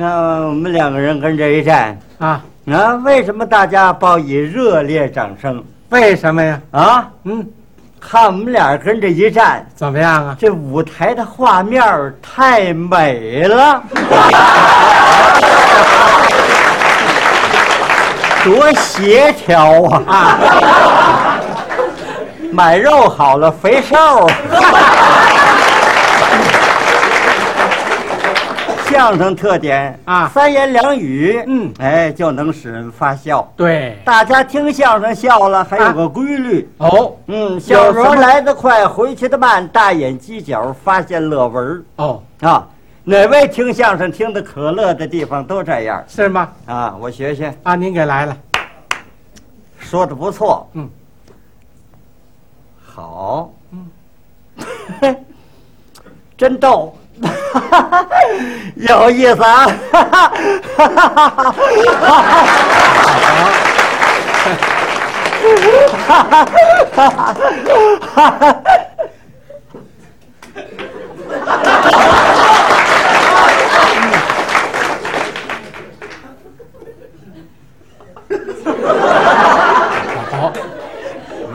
看我们两个人跟这一站啊，啊，为什么大家报以热烈掌声为什么呀？啊？嗯，看我们俩跟这一站，怎么样啊？这舞台的画面太美了，多协调啊！啊，买肉好了，肥瘦。相声特点啊三言两语，嗯哎，就能使人发笑。对，大家听相声笑了，还有个规律。哦嗯，小有什么罗来得快，回去的慢，大眼犄角发现乐纹儿哦，啊。哪位听相声听得可乐的地方都这样是吗？啊？我学学，啊，您给来了。说的不错。嗯，好。嗯，真逗，有意思啊！好，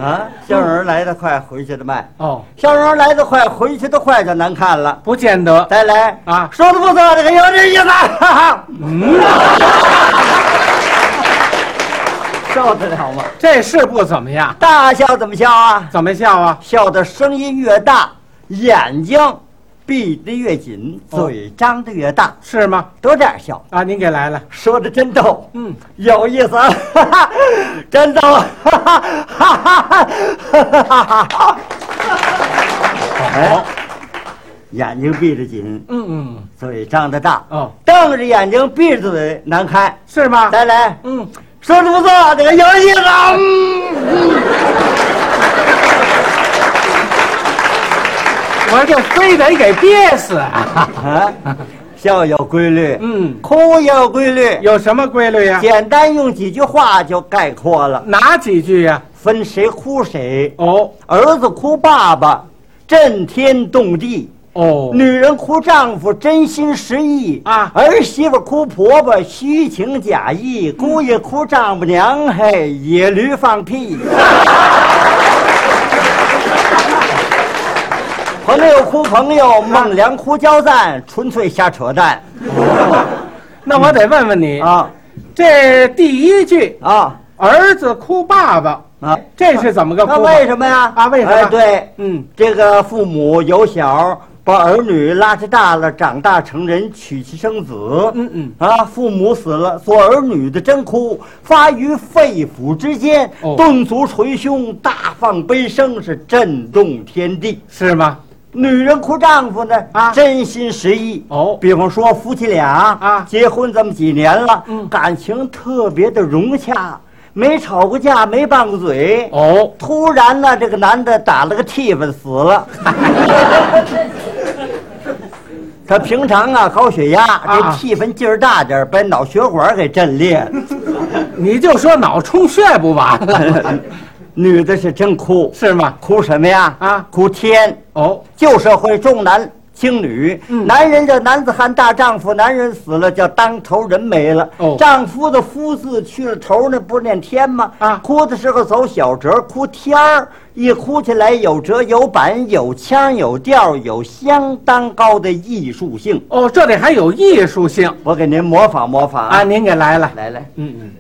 啊，笑容来得快，回去的慢。哦，笑容来得快，回去的快就难看了。不见得。再来啊说的不错，这个有点意思。哈哈，嗯，受得了吗？这是不怎么样。大笑怎么笑啊？怎么笑啊？笑的声音越大，眼睛闭得越紧，哦嘴张得越大，是吗？都这样笑。啊，您给来了。说的真逗，嗯，有意思，哈哈，真逗，哈哈哈哈哈哈！哎，眼睛闭着紧，嗯嗯，嘴张得大，哦，瞪着眼睛闭着嘴难看。是吗？再来，嗯，说的不错，这个有意思。嗯我就非得给憋死啊！啊，笑有规律，嗯，哭也有规律，有什么规律呀？简单用几句话就概括了，哪几句呀？分谁哭谁。哦儿子哭爸爸，震天动地；哦，女人哭丈夫，真心实意啊儿媳妇哭婆婆，虚情假意；姑爷哭丈母娘，嘿，野驴放屁。朋友哭朋友，孟良哭交赞，纯粹瞎扯淡 那我得问问你，啊这第一句啊“儿子哭爸爸啊！”，这是怎么个哭那？为什么呀？啊为什么哎对，嗯，这个父母由小，把儿女拉扯大了，长大成人，娶妻生子。嗯嗯，啊，父母死了，做儿女的真哭，发于肺腑之间，哦顿足捶胸，大放悲声，是震动天地。是吗？女人哭丈夫呢，啊真心实意。哦比方说夫妻俩啊结婚这么几年了，嗯感情特别的融洽，没吵过架，没拌过嘴。哦，突然呢，这个男的打了个替分死了。他平常啊高血压，这啊替分劲儿大点儿把脑血管给震裂了。你就说脑充血不完了，女的是真哭，是吗？哭什么呀？啊哭天。哦，旧社会重男轻女，嗯男人叫男子汉大丈夫，男人死了叫当头人没了。哦丈夫的夫字去了头那，不是念天吗？啊哭的时候走小折，哭天儿，一哭起来有折有板有腔有调，有相当高的艺术性。哦，这里还有艺术性我给您模仿模仿啊！您给来了，来来，嗯嗯，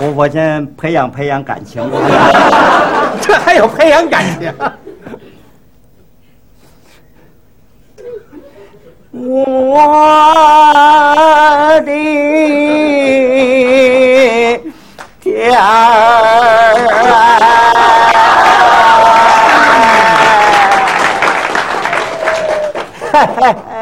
我我先培养培养感情。这还有培养感情。我的天儿！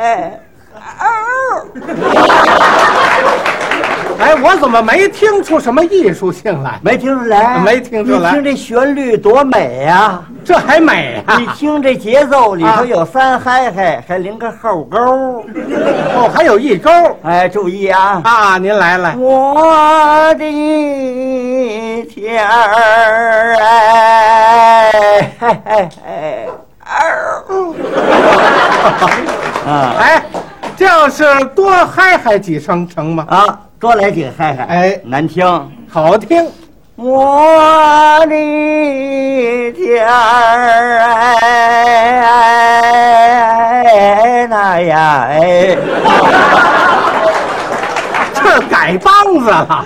哎，我怎么没听出什么艺术性来？没听出来？没听出来你听这旋律多美呀、这还美啊！你听这节奏里头啊有三嗨嗨，还领个后勾。哦，还有一勾哎，注意啊！啊！您来了，我的天儿哎，哎哎哎，啊哎，这要是多嗨嗨几声成吗？啊，多来几个嗨嗨，哎难听。好听，我的天儿哎，那呀哎，这改梆子了。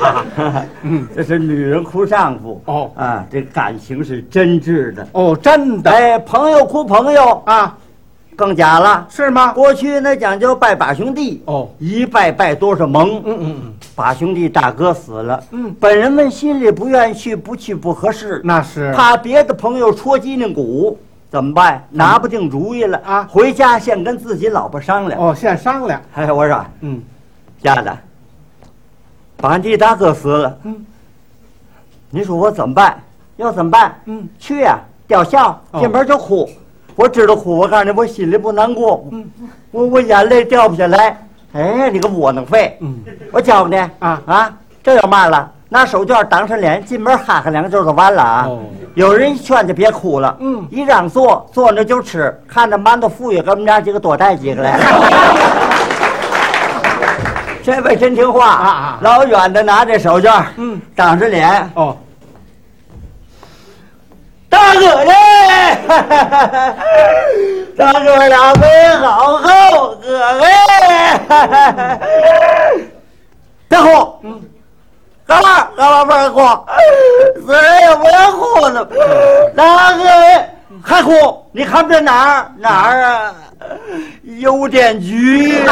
嗯，这是女人哭丈夫哦啊，这感情是真挚的。哦，真的哎，朋友哭朋友啊？更假了。是吗？过去那讲究拜把兄弟，哦，一拜拜多少盟。嗯嗯嗯，把兄弟大哥死了，嗯本人们心里不愿意去，不去不合适。那是怕别的朋友戳脊梁骨，怎么办？拿不定主意了啊回家先跟自己老婆商量。哦，先商量。哎，我说嗯丫的，把你大哥死了，嗯你说我怎么办？要怎么办？嗯，去呀、吊孝，哦进门就哭。我知道哭，我告诉你，我心里不难过，嗯我我眼泪掉不下来。哎，你个窝囊废！嗯，我教你啊啊，这有嘛了？拿手绢挡上脸，进门哈哈两句就完了啊！哦有人一劝就别哭了，嗯一让坐坐那就吃，看着馒头富裕，给我们家几个多带几个来。这位真听话啊啊老远的拿这手绢，嗯，挡着脸，哦，大哥嘞，大哥俩没好后，哥哎，别哭，嗯，干嘛干嘛不让哭？死人也不让哭呢，大哥还哭？你看这哪儿哪儿啊？邮电局。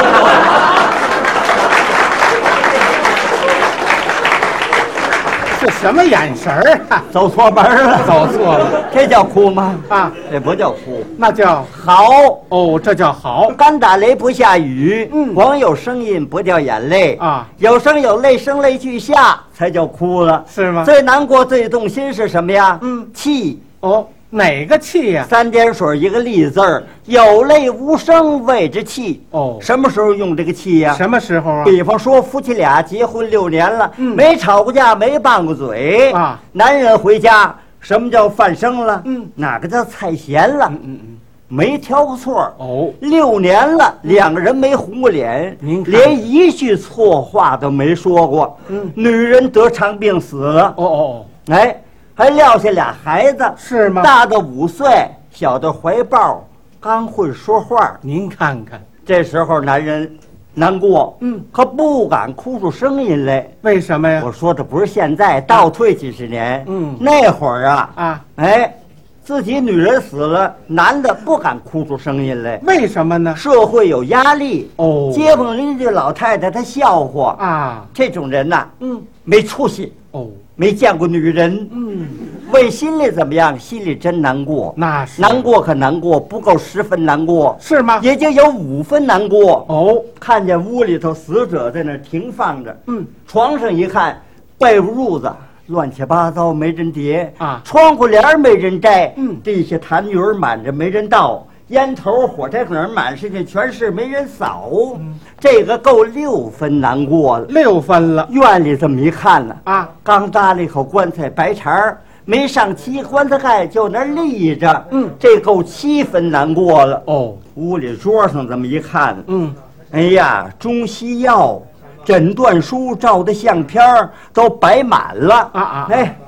这什么眼神儿啊？走错门了，走错了这叫哭吗？啊？这不叫哭，那叫嚎。哦，这叫嚎干打雷不下雨，嗯光有声音不掉眼泪啊有声有泪，声泪俱下才叫哭了，是吗？最难过、最动心是什么呀？嗯气。哦，哪个气呀？三点水一个立字儿，有泪无声谓之气。哦什么时候用这个气呀？什么时候啊？比方说，夫妻俩结婚六年了，嗯没吵过架，没拌过嘴啊。男人回家，什么叫饭生了？嗯哪个叫菜咸了？嗯嗯嗯。没挑过错儿。哦，六年了，两个人没红过脸，您看连一句错话都没说过。嗯女人得肠病死了，哦哦，哎，还撂下俩孩子，是吗？大的五岁，小的怀抱，刚会说话。您看看，这时候男人难过，嗯，可不敢哭出声音来。为什么呀我？说的不是现在，倒退几十年，嗯那会儿啊，啊，哎，自己女人死了，男的不敢哭出声音来，为什么呢？社会有压力，哦，街坊邻居老太太她笑话，啊，这种人呐，嗯，没出息，哦，没见过女人，嗯，问心里怎么样？心里真难过，那是。难过可难过，不够十分难过，是吗？也就有五分难过。哦，看见屋里头死者在那儿停放着，嗯，床上一看，被褥子乱七八糟，没人叠。啊。窗户帘儿没人摘，嗯。地下痰盂满着没人倒，烟头火柴盒满世界全是没人扫，嗯。这个够六分难过了。六分了。院里这么一看呢，啊，刚搭了一口棺材白茬儿，没上漆，棺材盖就那立着，嗯。这够七分难过了。哦，屋里桌上这么一看，嗯，哎呀，中西药、诊断书、照的相片儿都摆满了。啊啊哎，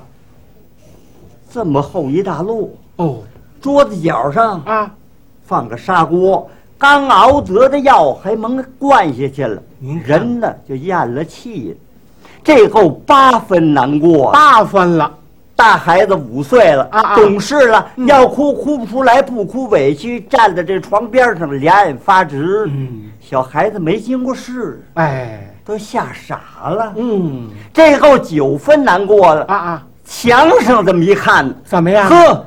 这么厚一大摞，哦，桌子角上啊，放个砂锅，刚熬得的药还蒙灌下去了，人呢就咽了气了，这够八分难过。八分了，大孩子五岁了，啊啊。懂事了，嗯。要哭哭不出来，不哭委屈，站在这床边上，两眼发直。嗯，小孩子没经过事，哎，都吓傻了。嗯，这够九分难过了。啊啊，墙上这么一看，怎么样？呵，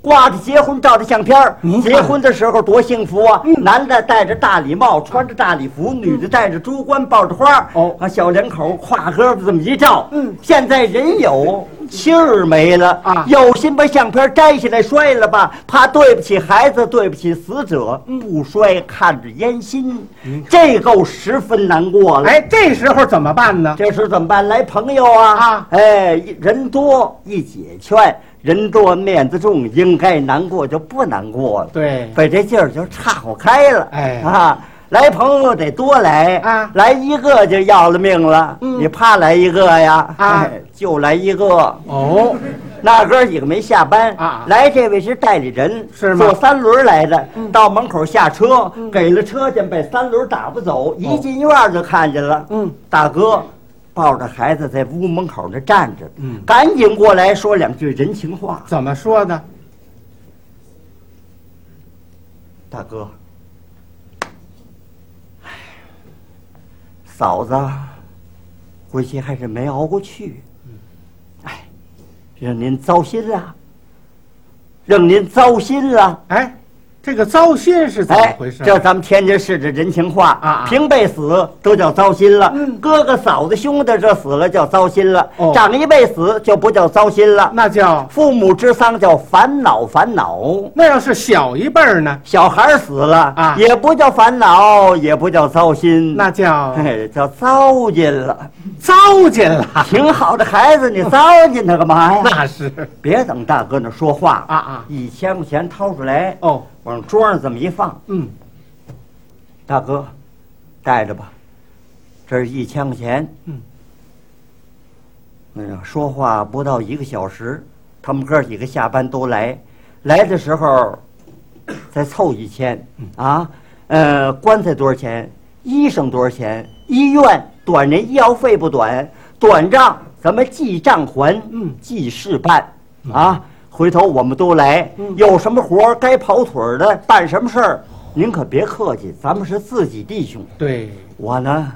挂着结婚照的相片儿结婚的时候多幸福啊！男的戴着大礼帽，穿着大礼服；女的戴着珠冠，抱着花儿哦啊，小两口挎胳膊这么一照。嗯现在人有。气儿没了啊有心把相片摘下来摔了吧，怕对不起孩子，对不起死者。不摔看着烟心，这够十分难过了。哎，这时候怎么办呢？这时候怎么办？来朋友啊！啊哎，人多一解劝，人多面子重，应该难过就不难过了。对，把这劲儿就岔乎开了。哎啊，来朋友得多来啊来一个就要了命了。嗯你怕来一个呀？啊哎就来一个。哦，那哥几个没下班啊来这位是代理人，是吗嗯坐三轮来的，到门口下车，给了车钱，被三轮打不走，一进院就看见了。哦嗯，大哥抱着孩子在屋门口那站着，嗯赶紧过来说两句人情话。怎么说呢？大哥，嫂子估计还是没熬过去，哎，让您糟心了，让您糟心了。哎，这个糟心是怎么哎回事？，这咱们天津市的人情话啊啊平辈死都叫糟心了，嗯哥哥嫂子兄弟这死了叫糟心了，哦长一辈死就不叫糟心了，那叫父母之丧叫烦恼烦恼。那要是小一辈儿呢？小孩儿死了啊也不叫烦恼，也不叫糟心，那叫哎叫糟践了。糟践了。挺好的孩子，你糟践他干嘛呀？那是别等大哥那说话啊啊一千块钱掏出来，哦，往桌上这么一放，嗯，大哥，带着吧，这是一千块钱。嗯，哎呀，说话不到一个小时，他们哥几个下班都来，来的时候 再凑一千啊。呃，棺材多少钱？医生多少钱？医院短人医药费不短，短账咱们记账还，嗯记事办啊。回头我们都来，有什么活儿该跑腿儿的，办什么事儿，您可别客气，咱们是自己弟兄。对，我呢，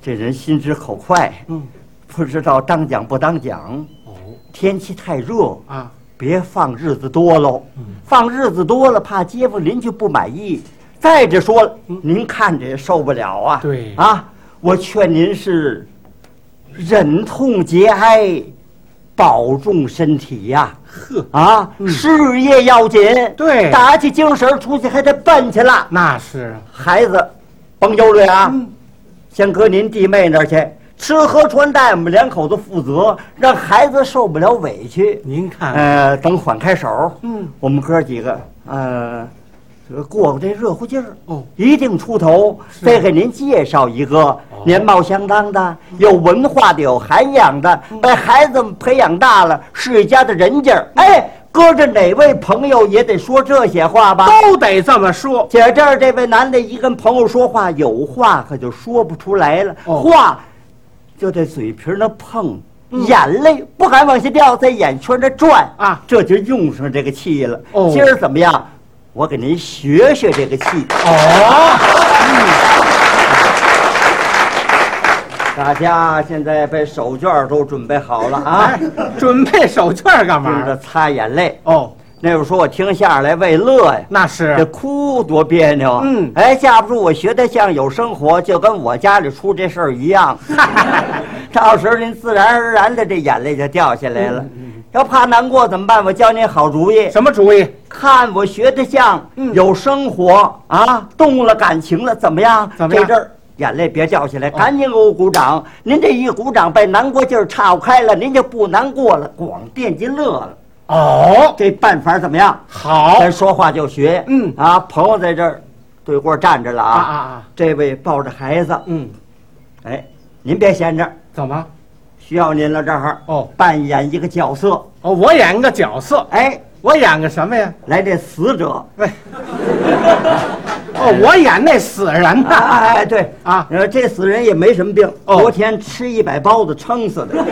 这人心直口快，嗯，不知道当讲不当讲。哦天气太热，啊，别放日子多喽，放日子多了，怕街坊邻居不满意。再者说了，您看着也受不了啊。对啊，我劝您是忍痛节哀，保重身体呀。呵，啊，事业要紧，对。打起精神儿出去还得奔去了。那是孩子，甭忧虑啊，先搁您弟妹那儿去，吃喝穿戴我们两口子负责，让孩子受不了委屈。您看，呃，等缓开手，嗯，我们哥几个，呃，这个过过这热乎劲儿，哦一定出头。再给您介绍一个年貌相当的、有文化的、有涵养的，把孩子们培养大了，是一家的人家儿。哎，搁着哪位朋友也得说这些话吧？都得这么说。姐这儿这位男的一跟朋友说话，有话可就说不出来了，哦话就在嘴皮儿那碰，眼泪不敢往下掉，在眼圈儿那转啊这就用上这个气了。哦今儿怎么样？我给您学学这个气。哦，大家现在把手绢儿都准备好了啊哎，，准备手绢儿干嘛？擦眼泪。哦，那会儿说我听相声来为乐呀。那是这哭多别扭啊！嗯哎，架不住我学的像有生活，就跟我家里出这事儿一样。到时候您自然而然的这眼泪就掉下来嗯了。要怕难过怎么办？我教您好主意。什么主意？看我学的像，嗯有生活啊，动了感情了，怎么样？怎么样哦这阵儿眼泪别掉下来，赶紧给我鼓掌。您这一鼓掌，把难过劲儿岔开了，您就不难过了，光惦记乐了。哦，这办法怎么样？好咱说话就学。嗯啊，朋友在这儿对过站着了啊。啊啊啊！这位抱着孩子，嗯，哎，您别闲着，怎么？需要您了这儿。哦扮演一个角色。哦，我演个角色，哎，我演个什么呀？来这死者。喂，哦，我演那死人呐。哎哎，对啊呃，这死人也没什么病，哦昨天吃一百包子撑死的。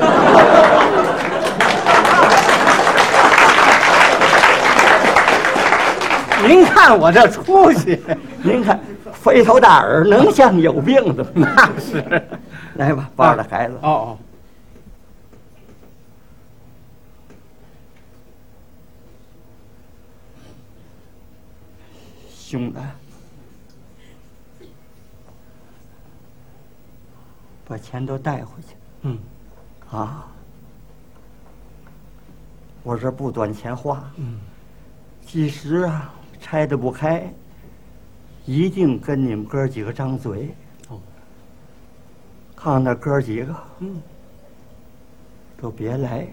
您看我这出息，您看，肥头大耳，能像有病的吗？那 是。来吧，抱着孩子。哦哦，兄弟，把钱都带回去。嗯。啊！我这不短钱花，嗯，几时啊拆的不开，一定跟你们哥几个张嘴。哦，看那哥几个嗯。都别来，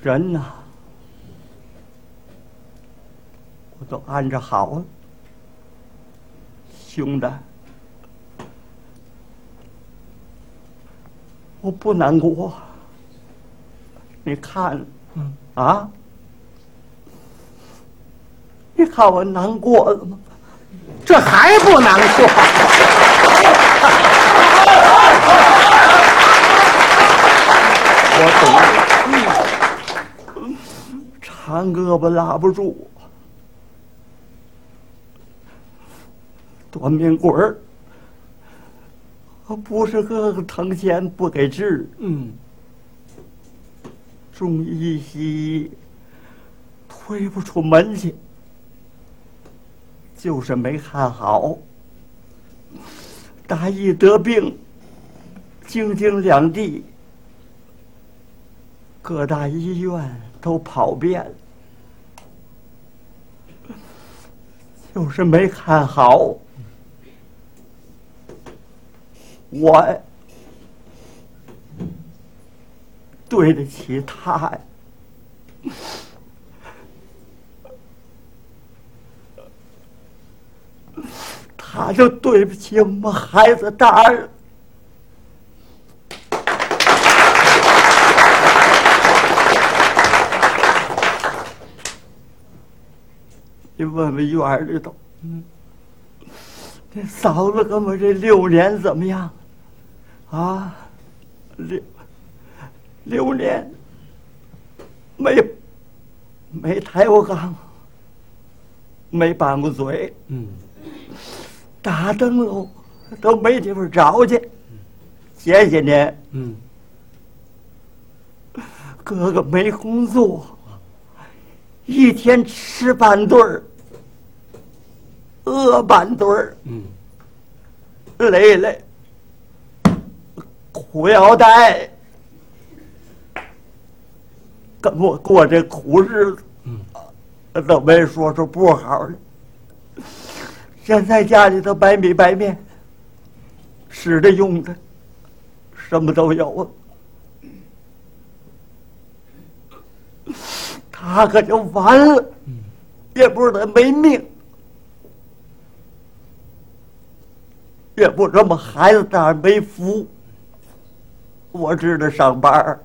人呐，我都安置好了。兄弟，我不难过。你看嗯，啊，你看我难过了吗？这还不难过？我懂，长胳膊拉不住，短命鬼儿。不是哥哥疼钱不给治，嗯中医西医推不出门去，就是没看好。大义得病，京津两地各大医院都跑遍了，就是没看好。我对得起他呀。他就对不起我们孩子大人。你问问院里头，嗯，这嫂子跟我这六年怎么样？啊，六六年没没抬过杠，没拌过嘴，嗯打灯笼都没地方找去。前些年嗯哥哥没工作，一天吃半顿儿，饿半顿儿，嗯累累，裤腰带，跟我过这苦日子，怎么没说出不好的。现在家里头白米白面，吃的用的，什么都有啊。他可就完了，也不是他没命，也不是我们孩子那儿没福。我知道上班儿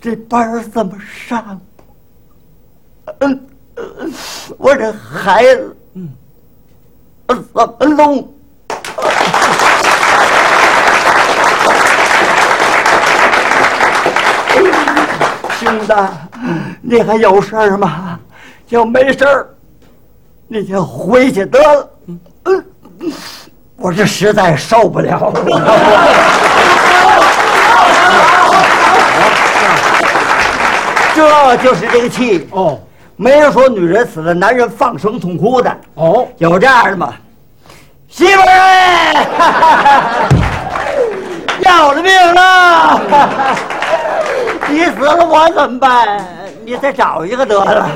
这班儿怎么上？我这孩子，嗯，怎么弄？兄弟，你还有事儿吗？要没事儿，你就回去得了。嗯，我这实在受不了了。这就是这个气。哦没人说女人死了，男人放声痛哭的，哦，有这样的吗？媳妇儿哎，要了命了！你死了我怎么办？你再找一个得了。